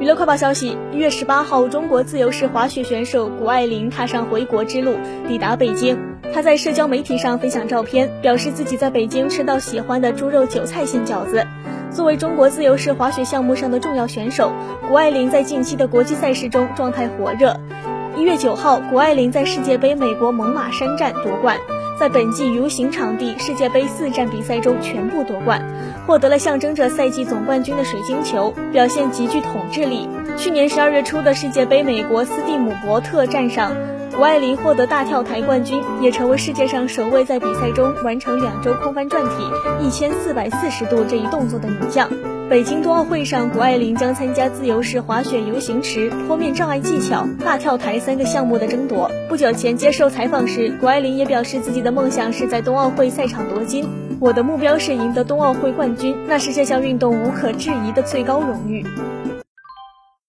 娱乐快报消息：一月十八号，中国自由式滑雪选手谷爱凌踏上回国之路，抵达北京。她在社交媒体上分享照片，表示自己在北京吃到喜欢的猪肉韭菜馅饺子。作为中国自由式滑雪项目上的重要选手，谷爱凌在近期的国际赛事中状态火热。一月九号，谷爱凌在世界杯美国猛犸山站夺冠。在本季游行场地世界杯四站比赛中全部夺冠，获得了象征着赛季总冠军的水晶球，表现极具统治力。去年十二月初的世界杯美国斯蒂姆伯特站上，谷爱凌获得大跳台冠军，也成为世界上首位在比赛中完成两周空翻转体一千四百四十度这一动作的女将。北京冬奥会上，谷爱凌将参加自由式滑雪、游行池、坡面障碍技巧、大跳台三个项目的争夺。不久前接受采访时，谷爱凌也表示自己的梦想是在冬奥会赛场夺金。我的目标是赢得冬奥会冠军，那是这项运动无可置疑的最高荣誉。